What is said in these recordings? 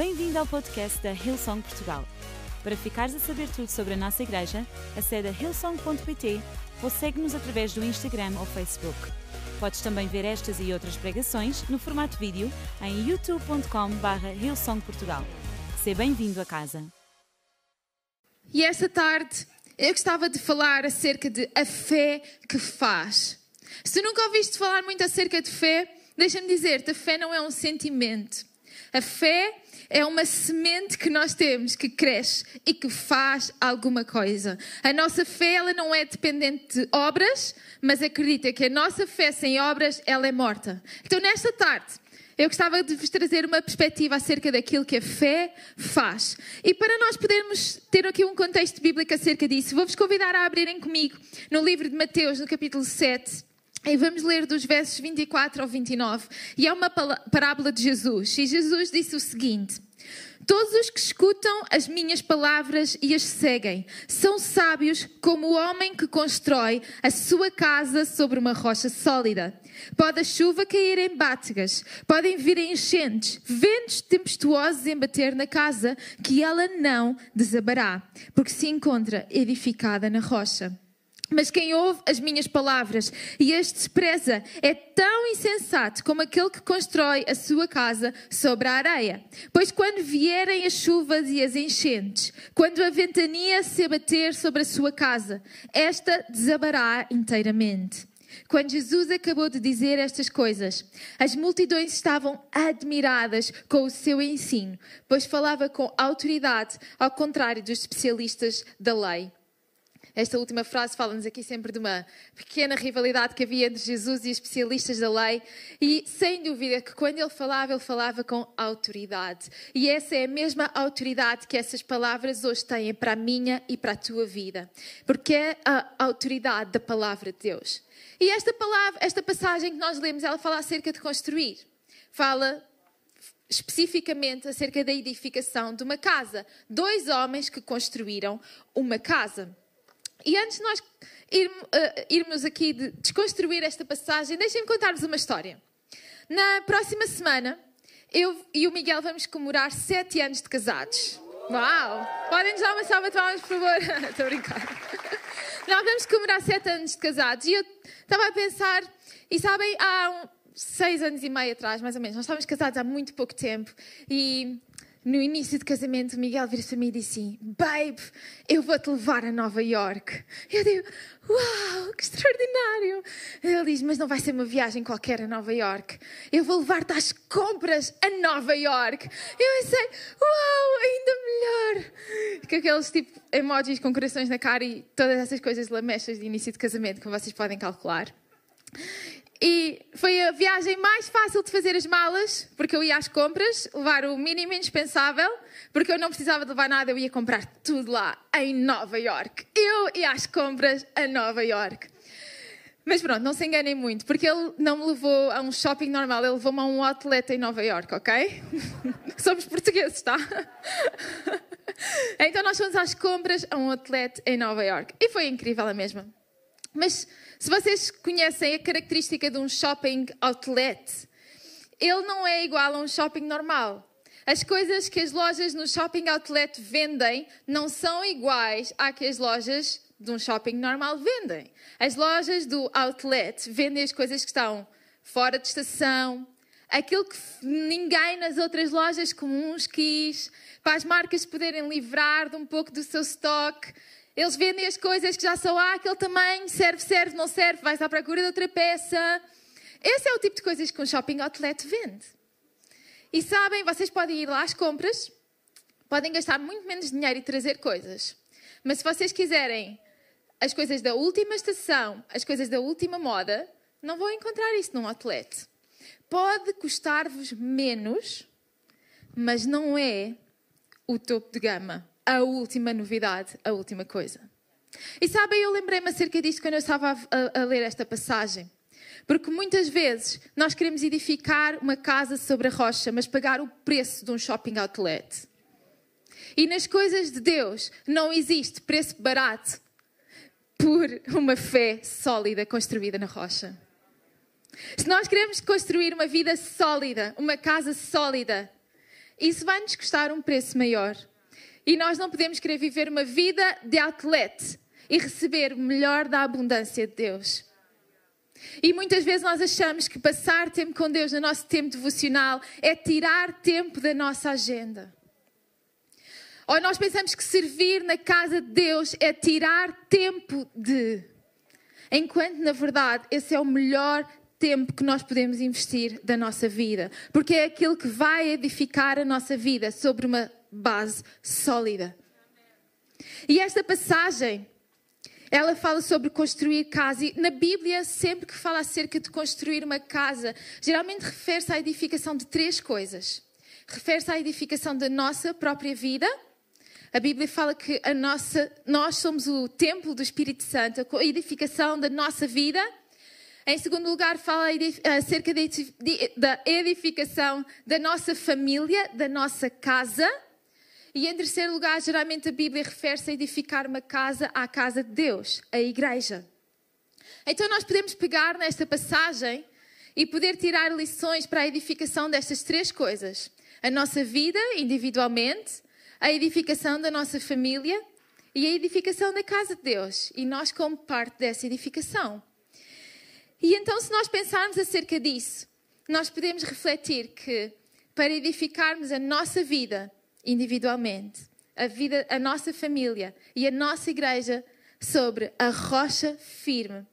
Bem-vindo ao podcast da Hillsong Portugal. Para ficares a saber tudo sobre a nossa igreja, acede a hillsong.pt ou segue-nos através do Instagram ou Facebook. Podes também ver estas e outras pregações no formato vídeo em youtube.com.br hillsongportugal. Seja bem-vindo a casa. E esta tarde eu gostava de falar acerca de a fé que faz. Se nunca ouviste falar muito acerca de fé, deixa-me dizer-te, a fé não é um sentimento. A fé é uma semente que nós temos que cresce e que faz alguma coisa. A nossa fé ela não é dependente de obras, mas acredita que a nossa fé sem obras ela é morta. Então nesta tarde eu gostava de vos trazer uma perspectiva acerca daquilo que a fé faz. E para nós podermos ter aqui um contexto bíblico acerca disso, vou-vos convidar a abrirem comigo no livro de Mateus, no capítulo 7. E vamos ler dos versos 24 ao 29. E é uma parábola de Jesus. E Jesus disse o seguinte: Todos os que escutam as minhas palavras e as seguem são sábios como o homem que constrói a sua casa sobre uma rocha sólida. Pode a chuva cair em bátegas, podem vir enchentes, ventos tempestuosos embater na casa, que ela não desabará, porque se encontra edificada na rocha. Mas quem ouve as minhas palavras e as despreza é tão insensato como aquele que constrói a sua casa sobre a areia. Pois quando vierem as chuvas e as enchentes, quando a ventania se abater sobre a sua casa, esta desabará inteiramente. Quando Jesus acabou de dizer estas coisas, as multidões estavam admiradas com o seu ensino, pois falava com autoridade, ao contrário dos especialistas da lei. Esta última frase fala-nos aqui sempre de uma pequena rivalidade que havia entre Jesus e especialistas da lei, e sem dúvida que quando ele falava, ele falava com autoridade. E essa é a mesma autoridade que essas palavras hoje têm para a minha e para a tua vida, porque é a autoridade da palavra de Deus. E esta palavra, esta passagem que nós lemos, ela fala acerca de construir. Fala especificamente acerca da edificação de uma casa. Dois homens que construíram uma casa. E antes de nós uh, irmos aqui de desconstruir esta passagem, deixem-me contar-vos uma história. Na próxima semana, eu e o Miguel vamos comemorar sete anos de casados. Uau! Podem-nos dar uma salva de palmas, por favor? Estou a brincar. Nós vamos comemorar sete anos de casados e eu estava a pensar, e sabem, há um, seis anos e meio atrás, mais ou menos, nós estávamos casados há muito pouco tempo e no início do casamento, o Miguel vira-se para mim e disse assim: Babe, eu vou-te levar a Nova York. Eu digo: Uau, que extraordinário! Ele diz: Mas não vai ser uma viagem qualquer a Nova York. Eu vou levar-te às compras a Nova York. Eu pensei: Uau, ainda melhor! Com aqueles tipo emojis com corações na cara e todas essas coisas lamechas de início de casamento, como vocês podem calcular. E foi a viagem mais fácil de fazer as malas, porque eu ia às compras, levar o mínimo indispensável, porque eu não precisava de levar nada, eu ia comprar tudo lá em Nova York. Eu ia às compras a Nova York. Mas pronto, não se enganem muito, porque ele não me levou a um shopping normal, ele levou-me a um outlet em Nova York, ok? Somos portugueses, tá? então nós fomos às compras a um outlet em Nova York. E foi incrível a mesma. Mas se vocês conhecem a característica de um shopping outlet, ele não é igual a um shopping normal. As coisas que as lojas no shopping outlet vendem não são iguais à que as lojas de um shopping normal vendem. As lojas do outlet vendem as coisas que estão fora de estação, aquilo que ninguém nas outras lojas comuns quis, para as marcas poderem livrar de um pouco do seu estoque. Eles vendem as coisas que já são ah, aquele tamanho, serve, serve, não serve, vais à procura de outra peça. Esse é o tipo de coisas que um shopping outlet vende. E sabem, vocês podem ir lá às compras, podem gastar muito menos dinheiro e trazer coisas. Mas se vocês quiserem as coisas da última estação, as coisas da última moda, não vão encontrar isso num outlet. Pode custar-vos menos, mas não é o topo de gama a última novidade, a última coisa. E sabem, eu lembrei-me acerca disto quando eu estava a, a, a ler esta passagem. Porque muitas vezes nós queremos edificar uma casa sobre a rocha, mas pagar o preço de um shopping outlet. E nas coisas de Deus não existe preço barato por uma fé sólida construída na rocha. Se nós queremos construir uma vida sólida, uma casa sólida, isso vai nos custar um preço maior. E nós não podemos querer viver uma vida de atleta e receber o melhor da abundância de Deus. E muitas vezes nós achamos que passar tempo com Deus no nosso tempo devocional é tirar tempo da nossa agenda. Ou nós pensamos que servir na casa de Deus é tirar tempo de. Enquanto, na verdade, esse é o melhor tempo que nós podemos investir da nossa vida. Porque é aquilo que vai edificar a nossa vida sobre uma base sólida. E esta passagem ela fala sobre construir casa e na Bíblia, sempre que fala acerca de construir uma casa, geralmente refere-se à edificação de três coisas. Refere-se à edificação da nossa própria vida. A Bíblia fala que a nossa, nós somos o templo do Espírito Santo, a edificação da nossa vida. Em segundo lugar, fala acerca da edificação da nossa família, da nossa casa. E em terceiro lugar, geralmente a Bíblia refere-se a edificar uma casa à casa de Deus, a igreja. Então nós podemos pegar nesta passagem e poder tirar lições para a edificação destas três coisas: a nossa vida individualmente, a edificação da nossa família e a edificação da casa de Deus. E nós, como parte dessa edificação. E então, se nós pensarmos acerca disso, nós podemos refletir que para edificarmos a nossa vida, individualmente, a vida, a nossa família e a nossa igreja sobre a rocha firme.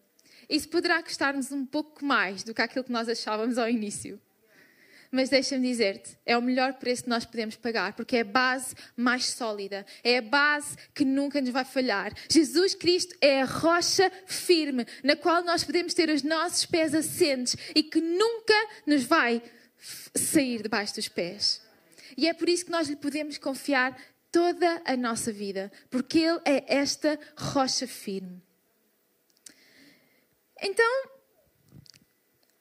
Isso poderá custar-nos um pouco mais do que aquilo que nós achávamos ao início. Mas deixa-me dizer-te, é o melhor preço que nós podemos pagar, porque é a base mais sólida, é a base que nunca nos vai falhar. Jesus Cristo é a rocha firme, na qual nós podemos ter os nossos pés assentes e que nunca nos vai sair debaixo dos pés. E é por isso que nós lhe podemos confiar toda a nossa vida, porque Ele é esta rocha firme. Então,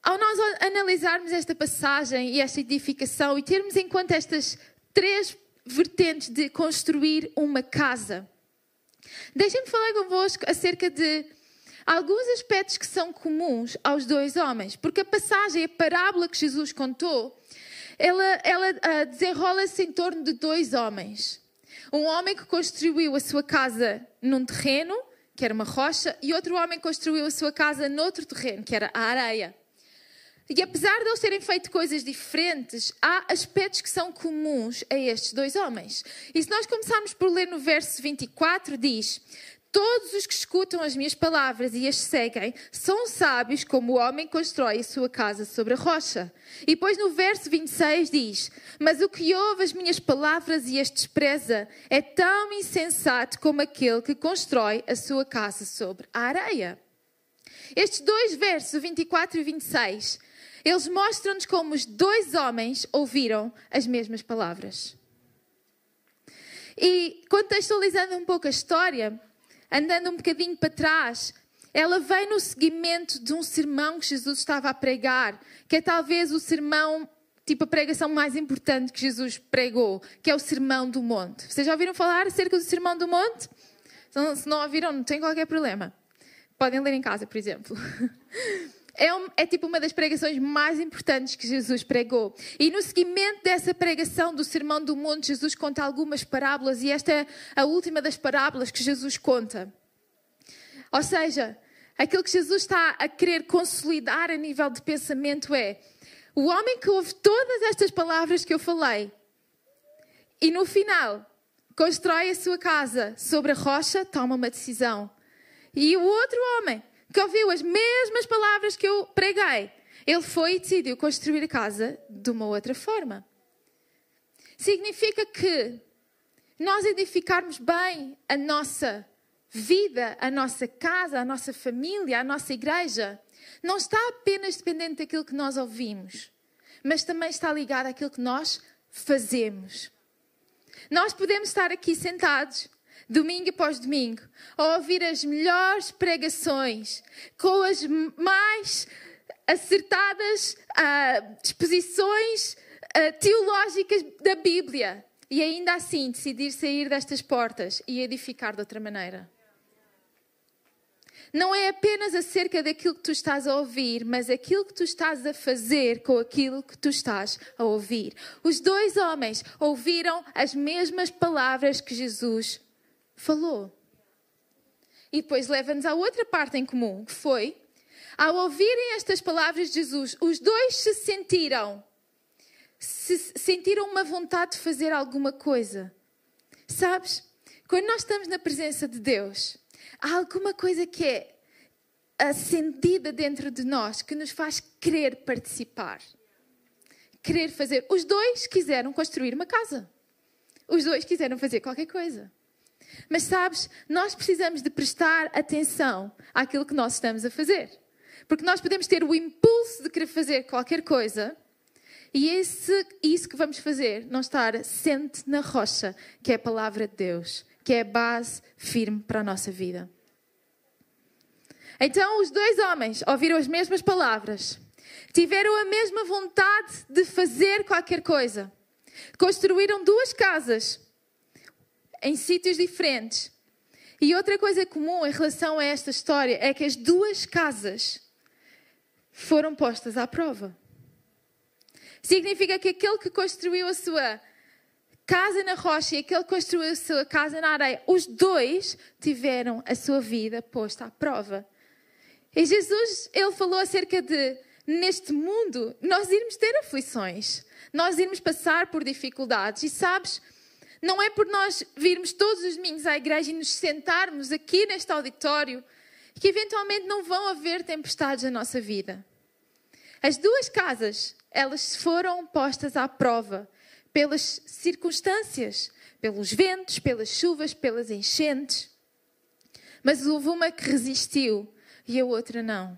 ao nós analisarmos esta passagem e esta edificação e termos em conta estas três vertentes de construir uma casa, deixem-me falar convosco acerca de alguns aspectos que são comuns aos dois homens, porque a passagem, a parábola que Jesus contou, ela, ela uh, desenrola-se em torno de dois homens. Um homem que construiu a sua casa num terreno, que era uma rocha, e outro homem construiu a sua casa noutro terreno, que era a areia. E apesar de eles terem feito coisas diferentes, há aspectos que são comuns a estes dois homens. E se nós começarmos por ler no verso 24, diz: Todos os que escutam as minhas palavras e as seguem são sábios como o homem constrói a sua casa sobre a rocha. E depois no verso 26 diz: Mas o que ouve as minhas palavras e as despreza é tão insensato como aquele que constrói a sua casa sobre a areia. Estes dois versos, 24 e 26, eles mostram-nos como os dois homens ouviram as mesmas palavras. E contextualizando um pouco a história, andando um bocadinho para trás, ela vem no seguimento de um sermão que Jesus estava a pregar, que é talvez o sermão, tipo a pregação mais importante que Jesus pregou, que é o Sermão do Monte. Vocês já ouviram falar acerca do Sermão do Monte? Se não ouviram, não tem qualquer problema. Podem ler em casa, por exemplo. É, um, é, tipo uma das pregações mais importantes que Jesus pregou. E no seguimento dessa pregação do Sermão do Monte, Jesus conta algumas parábolas e esta é a última das parábolas que Jesus conta. Ou seja, aquilo que Jesus está a querer consolidar a nível de pensamento é: o homem que ouve todas estas palavras que eu falei e no final constrói a sua casa sobre a rocha, toma uma decisão. E o outro homem que ouviu as mesmas palavras que eu preguei, ele foi e decidiu construir a casa de uma outra forma. Significa que nós edificarmos bem a nossa vida, a nossa casa, a nossa família, a nossa igreja, não está apenas dependente daquilo que nós ouvimos, mas também está ligado àquilo que nós fazemos. Nós podemos estar aqui sentados domingo após domingo, a ouvir as melhores pregações, com as mais acertadas uh, exposições uh, teológicas da Bíblia, e ainda assim decidir sair destas portas e edificar de outra maneira. não é apenas acerca daquilo que tu estás a ouvir, mas aquilo que tu estás a fazer com aquilo que tu estás a ouvir. Os dois homens ouviram as mesmas palavras que Jesus falou. E depois leva-nos à outra parte em comum, que foi, ao ouvirem estas palavras de Jesus, os dois se sentiram, se sentiram uma vontade de fazer alguma coisa. Sabes? Quando nós estamos na presença de Deus, há alguma coisa que é acendida dentro de nós que nos faz querer participar, querer fazer. Os dois quiseram construir uma casa. Os dois quiseram fazer qualquer coisa. Mas sabes, nós precisamos de prestar atenção àquilo que nós estamos a fazer. Porque nós podemos ter o impulso de querer fazer qualquer coisa e esse, isso que vamos fazer não estar assente na rocha, que é a palavra de Deus, que é a base firme para a nossa vida. Então os dois homens ouviram as mesmas palavras, tiveram a mesma vontade de fazer qualquer coisa, construíram duas casas em sítios diferentes. E outra coisa comum em relação a esta história é que as duas casas foram postas à prova. Significa que aquele que construiu a sua casa na rocha e aquele que construiu a sua casa na areia, os dois tiveram a sua vida posta à prova. E Jesus, ele falou acerca de neste mundo nós irmos ter aflições, nós irmos passar por dificuldades. E sabes, não é por nós virmos todos os domingos à igreja e nos sentarmos aqui neste auditório que eventualmente não vão haver tempestades na nossa vida. As duas casas, elas foram postas à prova pelas circunstâncias, pelos ventos, pelas chuvas, pelas enchentes. Mas houve uma que resistiu e a outra não.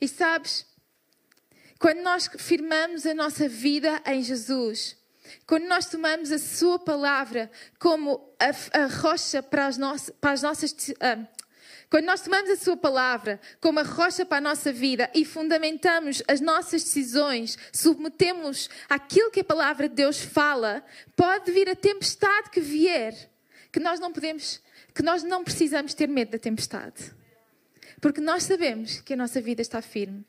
E sabes, quando nós firmamos a nossa vida em Jesus, quando nós tomamos a Sua palavra como a, a rocha para as, nossas, para as nossas. Uh, quando nós tomamos a Sua palavra como a rocha para a nossa vida e fundamentamos as nossas decisões, submetemos aquilo que a palavra de Deus fala, pode vir a tempestade que vier, que nós não podemos, que nós não precisamos ter medo da tempestade. Porque nós sabemos que a nossa vida está firme.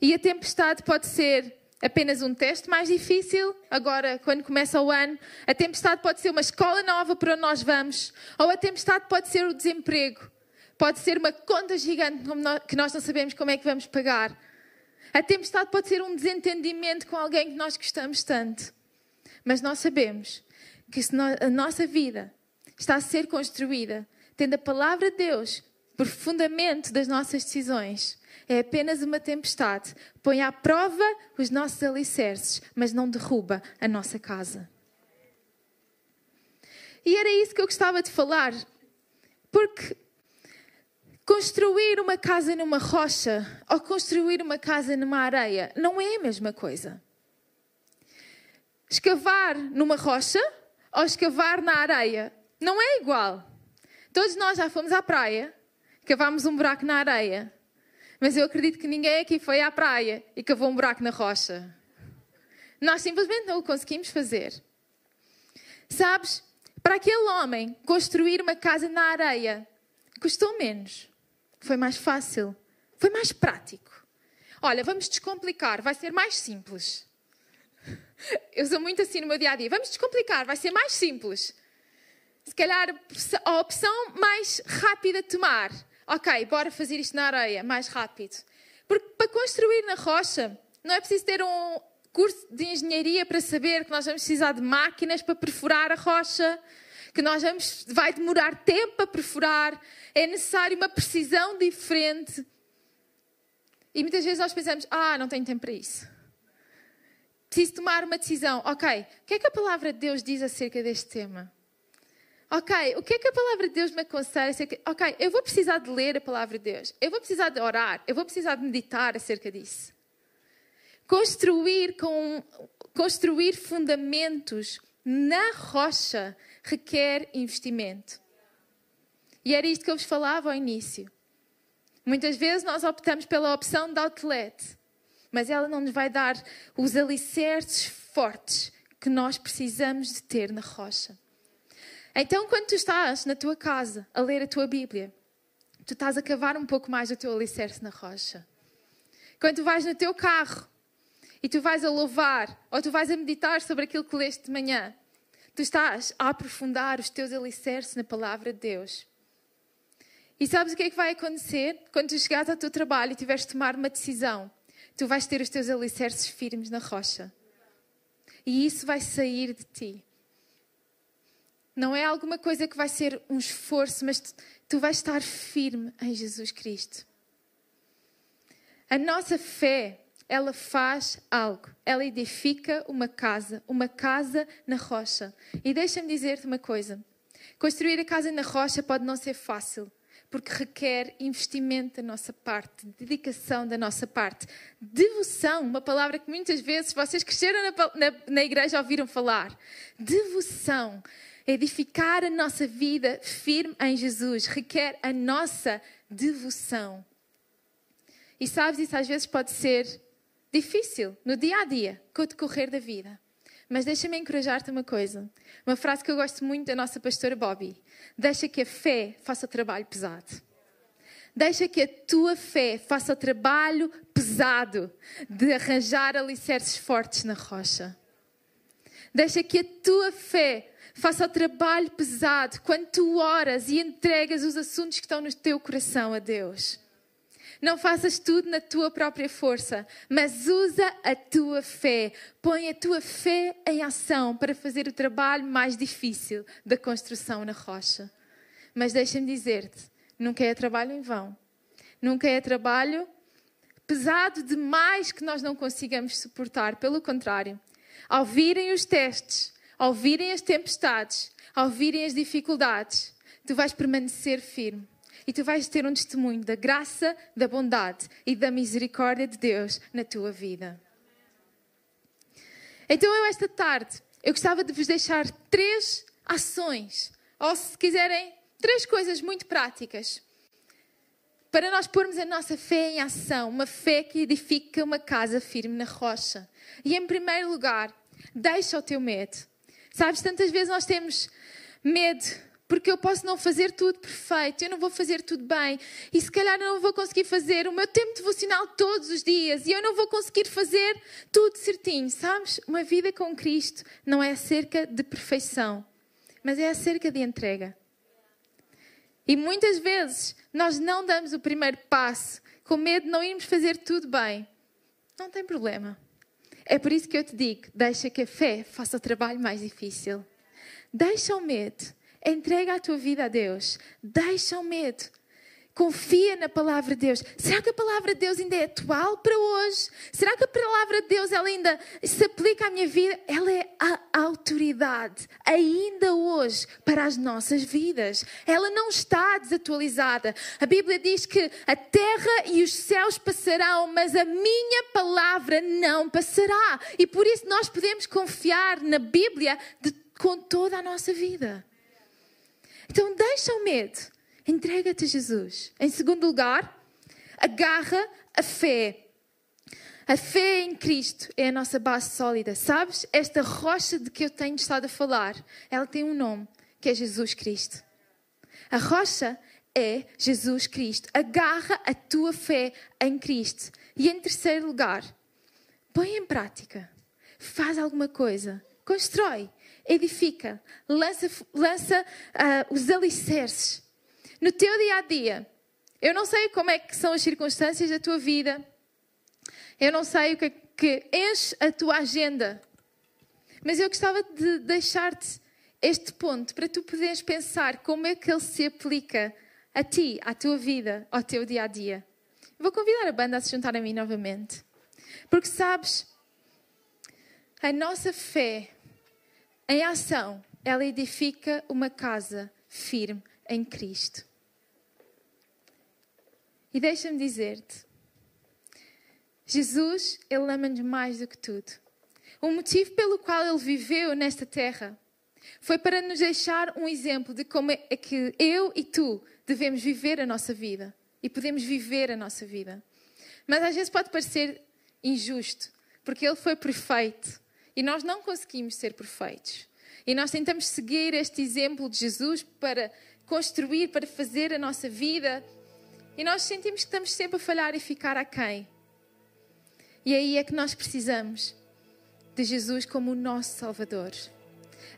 E a tempestade pode ser apenas um teste mais difícil, agora quando começa o ano. A tempestade pode ser uma escola nova para onde nós vamos, ou a tempestade pode ser o desemprego, pode ser uma conta gigante que nós não sabemos como é que vamos pagar. A tempestade pode ser um desentendimento com alguém que nós gostamos tanto. Mas nós sabemos que a nossa vida está a ser construída tendo a palavra de Deus por fundamento das nossas decisões, é apenas uma tempestade. Põe à prova os nossos alicerces, mas não derruba a nossa casa. E era isso que eu gostava de falar, porque construir uma casa numa rocha ou construir uma casa numa areia não é a mesma coisa. Escavar numa rocha ou escavar na areia não é igual. Todos nós já fomos à praia, cavámos um buraco na areia mas eu acredito que ninguém aqui foi à praia e cavou um buraco na rocha. Nós simplesmente não o conseguimos fazer. Sabes, para aquele homem construir uma casa na areia custou menos. Foi mais fácil. Foi mais prático. Olha, vamos descomplicar, vai ser mais simples. Eu sou muito assim no meu dia a dia. Vamos descomplicar, vai ser mais simples. Se calhar a opção mais rápida de tomar ok, bora fazer isto na areia, mais rápido. Porque para construir na rocha, não é preciso ter um curso de engenharia para saber que nós vamos precisar de máquinas para perfurar a rocha, que nós vamos, vai demorar tempo a perfurar, é necessário uma precisão diferente. E muitas vezes nós pensamos, ah, não tenho tempo para isso. Preciso tomar uma decisão. Ok, o que é que a palavra de Deus diz acerca deste tema? Ok, o que é que a palavra de Deus me aconselha? Ok, eu vou precisar de ler a palavra de Deus. Eu vou precisar de orar. Eu vou precisar de meditar acerca disso. Construir, com, construir fundamentos na rocha requer investimento. E era isto que eu vos falava ao início. Muitas vezes nós optamos pela opção de outlet, mas ela não nos vai dar os alicerces fortes que nós precisamos de ter na rocha. Então, quando tu estás na tua casa a ler a tua Bíblia, tu estás a cavar um pouco mais o teu alicerce na rocha. Quando tu vais no teu carro e tu vais a louvar ou tu vais a meditar sobre aquilo que leste de manhã, tu estás a aprofundar os teus alicerces na palavra de Deus. E sabes o que é que vai acontecer? Quando tu chegares ao teu trabalho e tiveres de tomar uma decisão, tu vais ter os teus alicerces firmes na rocha. E isso vai sair de ti. Não é alguma coisa que vai ser um esforço, mas tu, tu vais estar firme em Jesus Cristo. A nossa fé, ela faz algo. Ela edifica uma casa, uma casa na rocha. E deixa-me dizer-te uma coisa: construir a casa na rocha pode não ser fácil, porque requer investimento da nossa parte, dedicação da nossa parte, devoção, uma palavra que muitas vezes vocês cresceram na, na, na igreja ouviram falar. Devoção edificar a nossa vida firme em Jesus requer a nossa devoção. E sabes, isso às vezes pode ser difícil no dia a dia, com o decorrer da vida. Mas deixa-me encorajar-te uma coisa. Uma frase que eu gosto muito da nossa pastora Bobby. Deixa que a fé faça o trabalho pesado. Deixa que a tua fé faça o trabalho pesado de arranjar alicerces fortes na rocha. Deixa que a tua fé faça o trabalho pesado quando tu oras e entregas os assuntos que estão no teu coração a Deus. Não faças tudo na tua própria força, mas usa a tua fé. Põe a tua fé em ação para fazer o trabalho mais difícil da construção na rocha. Mas deixa-me dizer-te: nunca é trabalho em vão. Nunca é trabalho pesado demais que nós não consigamos suportar. Pelo contrário, ao virem os testes, ao virem as tempestades, ao virem as dificuldades, tu vais permanecer firme. E tu vais ter um testemunho da graça, da bondade e da misericórdia de Deus na tua vida. Então, eu, esta tarde, eu gostava de vos deixar três ações, ou se quiserem, três coisas muito práticas, para nós pormos a nossa fé em ação, uma fé que edifica uma casa firme na rocha. E, em primeiro lugar, deixa o teu medo. Sabes, tantas vezes nós temos medo porque eu posso não fazer tudo perfeito, eu não vou fazer tudo bem, e se calhar eu não vou conseguir fazer o meu tempo devocional todos os dias, e eu não vou conseguir fazer tudo certinho, sabes? Uma vida com Cristo não é acerca de perfeição, mas é acerca de entrega. E muitas vezes nós não damos o primeiro passo com medo de não irmos fazer tudo bem. Não tem problema. É por isso que eu te digo: deixa que a fé faça o trabalho mais difícil. Deixa o medo. Entrega a tua vida a Deus. Deixa o medo. Confia na palavra de Deus. Será que a palavra de Deus ainda é atual para hoje? Será que a palavra de Deus ela ainda se aplica à minha vida? Ela é a autoridade ainda hoje para as nossas vidas. Ela não está desatualizada. A Bíblia diz que a terra e os céus passarão, mas a minha palavra não passará. E por isso nós podemos confiar na Bíblia de, com toda a nossa vida. Então deixa o medo Entrega-te a Jesus. Em segundo lugar, agarra a fé. A fé em Cristo é a nossa base sólida. Sabes? Esta rocha de que eu tenho estado a falar, ela tem um nome, que é Jesus Cristo. A rocha é Jesus Cristo. Agarra a tua fé em Cristo. E em terceiro lugar, põe em prática. Faz alguma coisa. Constrói. Edifica. Lança, lança uh, os alicerces no teu dia a dia. Eu não sei como é que são as circunstâncias da tua vida. Eu não sei o que, é que enche a tua agenda. Mas eu gostava de deixar-te este ponto para tu poderes pensar como é que ele se aplica a ti, à tua vida, ao teu dia a dia. Vou convidar a banda a se juntar a mim novamente. Porque sabes, a nossa fé em ação, ela edifica uma casa firme em Cristo. E deixa-me dizer-te: Jesus, Ele ama-nos mais do que tudo. O motivo pelo qual Ele viveu nesta terra foi para nos deixar um exemplo de como é que eu e tu devemos viver a nossa vida e podemos viver a nossa vida. Mas às vezes pode parecer injusto, porque Ele foi perfeito e nós não conseguimos ser perfeitos. E nós tentamos seguir este exemplo de Jesus para construir, para fazer a nossa vida E nós sentimos que estamos sempre a falhar e ficar aquém. E aí é que nós precisamos de Jesus como o nosso Salvador.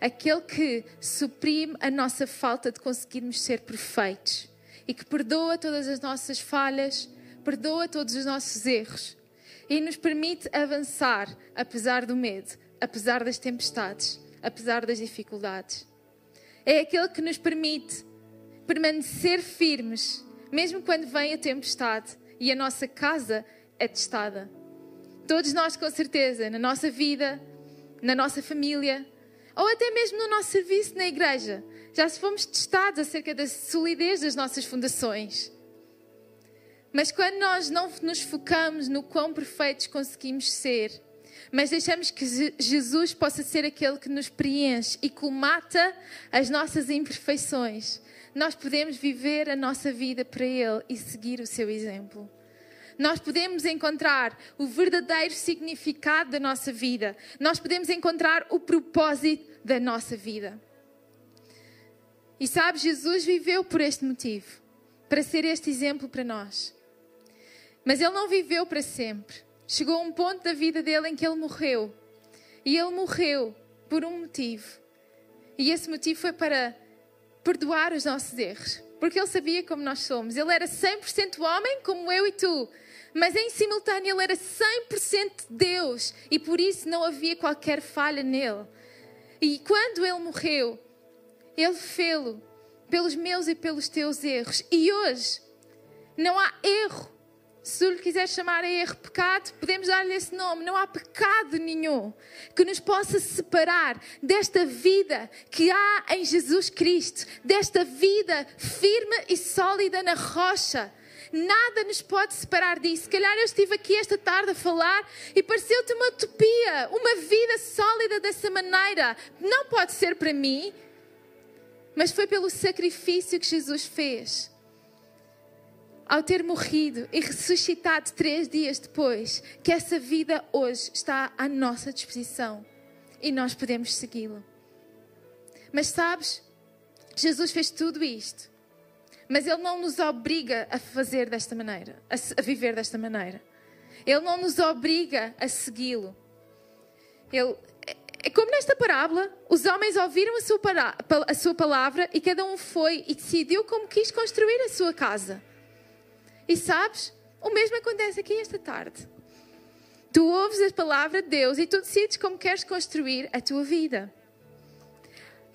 Aquele que suprime a nossa falta de conseguirmos ser perfeitos e que perdoa todas as nossas falhas, perdoa todos os nossos erros e nos permite avançar apesar do medo, apesar das tempestades, apesar das dificuldades. É aquele que nos permite permanecer firmes mesmo quando vem a tempestade e a nossa casa é testada. Todos nós, com certeza, na nossa vida, na nossa família, ou até mesmo no nosso serviço na igreja, já fomos testados acerca da solidez das nossas fundações. Mas quando nós não nos focamos no quão perfeitos conseguimos ser, mas deixamos que Jesus possa ser aquele que nos preenche e colmata as nossas imperfeições, nós podemos viver a nossa vida para Ele e seguir o seu exemplo. Nós podemos encontrar o verdadeiro significado da nossa vida. Nós podemos encontrar o propósito da nossa vida. E sabe, Jesus viveu por este motivo para ser este exemplo para nós. Mas ele não viveu para sempre. Chegou um ponto da vida dele em que ele morreu. E ele morreu por um motivo. E esse motivo foi para perdoar os nossos erros, porque ele sabia como nós somos. Ele era 100% homem, como eu e tu, mas em simultâneo ele era 100% Deus e por isso não havia qualquer falha nele. E quando ele morreu, ele fê-lo pelos meus e pelos teus erros. E hoje não há erro se lhe quiser chamar a erro pecado, podemos dar-lhe esse nome. Não há pecado nenhum que nos possa separar desta vida que há em Jesus Cristo, desta vida firme e sólida na rocha. Nada nos pode separar disso. Se calhar eu estive aqui esta tarde a falar e pareceu-te uma utopia, uma vida sólida dessa maneira. Não pode ser para mim, mas foi pelo sacrifício que Jesus fez ao ter morrido e ressuscitado três dias depois, que essa vida hoje está à nossa disposição e nós podemos segui-lo. Mas sabes, Jesus fez tudo isto, mas Ele não nos obriga a fazer desta maneira, a, viver desta maneira. Ele não nos obriga a segui-lo. Ele, é como nesta parábola, os homens ouviram a sua, a sua palavra e cada um foi e decidiu como quis construir a sua casa. E sabes, o mesmo acontece aqui esta tarde. Tu ouves a palavra de Deus e tu decides como queres construir a tua vida.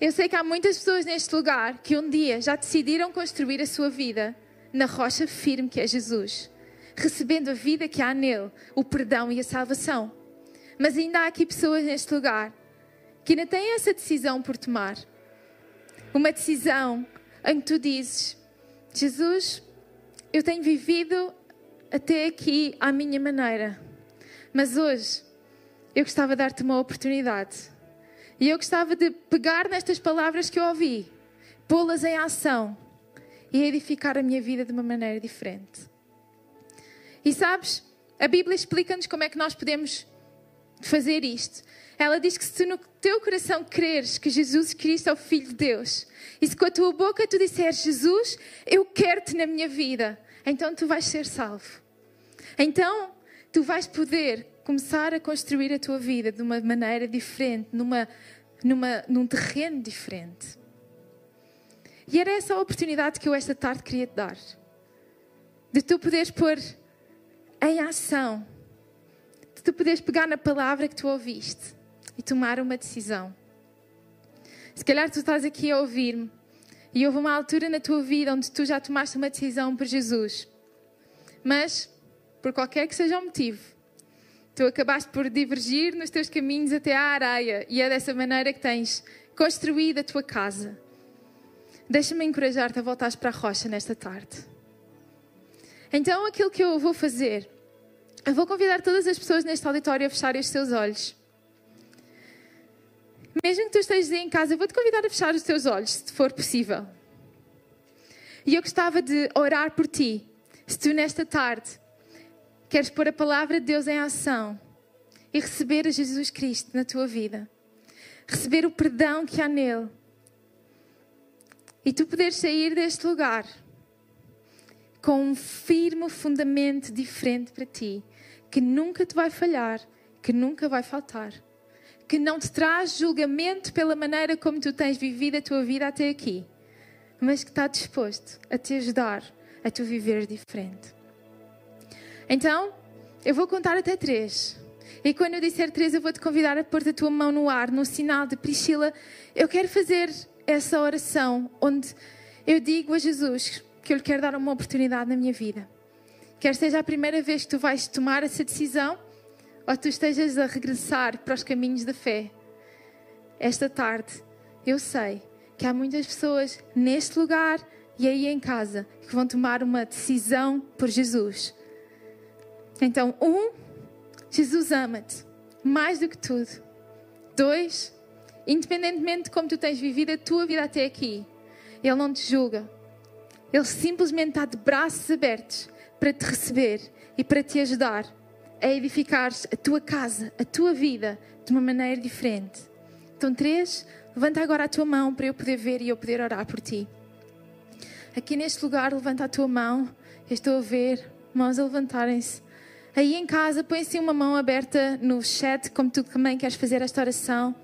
Eu sei que há muitas pessoas neste lugar que um dia já decidiram construir a sua vida na rocha firme que é Jesus, recebendo a vida que há nele, o perdão e a salvação. Mas ainda há aqui pessoas neste lugar que ainda têm essa decisão por tomar. Uma decisão em que tu dizes: Jesus, eu tenho vivido até aqui à minha maneira, mas hoje eu gostava de dar-te uma oportunidade. E eu gostava de pegar nestas palavras que eu ouvi, pô-las em ação e edificar a minha vida de uma maneira diferente. E sabes, a Bíblia explica-nos como é que nós podemos fazer isto. Ela diz que se no teu coração creres que Jesus Cristo é o Filho de Deus, e se com a tua boca tu disseres, Jesus, eu quero-te na minha vida, então tu vais ser salvo. Então tu vais poder começar a construir a tua vida de uma maneira diferente, numa, numa, num terreno diferente. E era essa a oportunidade que eu esta tarde queria te dar. De tu poderes pôr em ação, de tu poderes pegar na palavra que tu ouviste e tomar uma decisão. Se calhar tu estás aqui a ouvir-me e houve uma altura na tua vida onde tu já tomaste uma decisão por Jesus. Mas, por qualquer que seja o motivo, tu acabaste por divergir nos teus caminhos até à areia e é dessa maneira que tens construído a tua casa. Deixa-me encorajar-te a voltares para a rocha nesta tarde. Então, aquilo que eu vou fazer, eu vou convidar todas as pessoas neste auditório a fecharem os seus olhos. Mesmo que tu estejas em casa, eu vou te convidar a fechar os teus olhos, se for possível. E eu gostava de orar por ti. Se tu nesta tarde queres pôr a palavra de Deus em ação e receber a Jesus Cristo na tua vida, receber o perdão que há nele, e tu poderes sair deste lugar com um firme fundamento diferente para ti, que nunca te vai falhar, que nunca vai faltar, que não te traz julgamento pela maneira como tu tens vivido a tua vida até aqui, mas que está disposto a te ajudar a tu viver diferente. Então, eu vou contar até três. E quando eu disser três, eu vou te convidar a pôr a tua mão no ar, no sinal de Priscila. Eu quero fazer essa oração onde eu digo a Jesus que eu lhe quero dar uma oportunidade na minha vida. Quer seja a primeira vez que tu vais tomar essa decisão ou tu estejas a regressar para os caminhos da fé. Esta tarde, eu sei que há muitas pessoas neste lugar e aí em casa que vão tomar uma decisão por Jesus. Então, um, Jesus ama-te mais do que tudo. Dois, independentemente de como tu tens vivido a tua vida até aqui, Ele não te julga. Ele simplesmente está de braços abertos para te receber e para te ajudar a edificar a tua casa, a tua vida de uma maneira diferente. Então, três, levanta agora a tua mão para eu poder ver e eu poder orar por ti. Aqui neste lugar, levanta a tua mão. Eu estou a ver mãos a levantarem-se. Aí em casa, põe assim uma mão aberta no chat, como tu também queres fazer esta oração.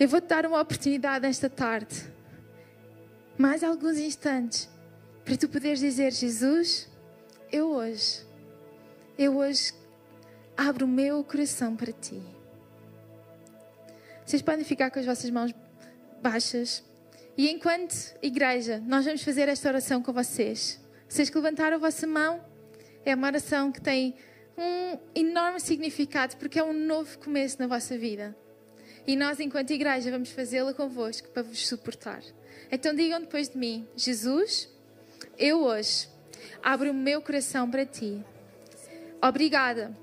Eu vou-te dar uma oportunidade esta tarde, mais alguns instantes, para tu poderes dizer: Jesus, eu hoje, eu hoje abro o meu coração para ti. Vocês podem ficar com as vossas mãos baixas. E enquanto igreja, nós vamos fazer esta oração com vocês. Vocês que levantaram a vossa mão, é uma oração que tem um enorme significado porque é um novo começo na vossa vida. E nós, enquanto igreja, vamos fazê-la convosco para vos suportar. Então digam depois de mim: Jesus, eu hoje abro o meu coração para ti. Obrigada,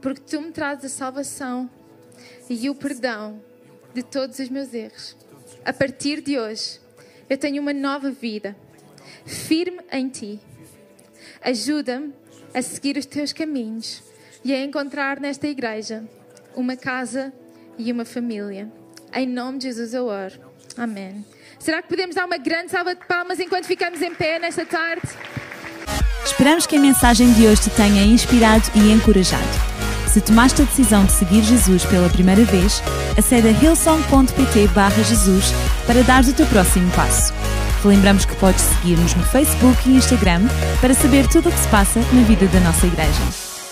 porque tu me trazes a salvação e o perdão de todos os meus erros. A partir de hoje, eu tenho uma nova vida, firme em ti. Ajuda-me a seguir os teus caminhos e a encontrar nesta igreja uma casa e uma família. Em nome de Jesus eu oro. Amém. Será que podemos dar uma grande salva de palmas enquanto ficamos em pé nesta tarde? Esperamos que a mensagem de hoje te tenha inspirado e encorajado. Se tomaste a decisão de seguir Jesus pela primeira vez, acede a hillsong.pt Jesus para dar o teu próximo passo. Lembramos que podes seguir-nos no Facebook e Instagram para saber tudo o que se passa na vida da nossa igreja.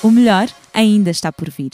O melhor ainda está por vir.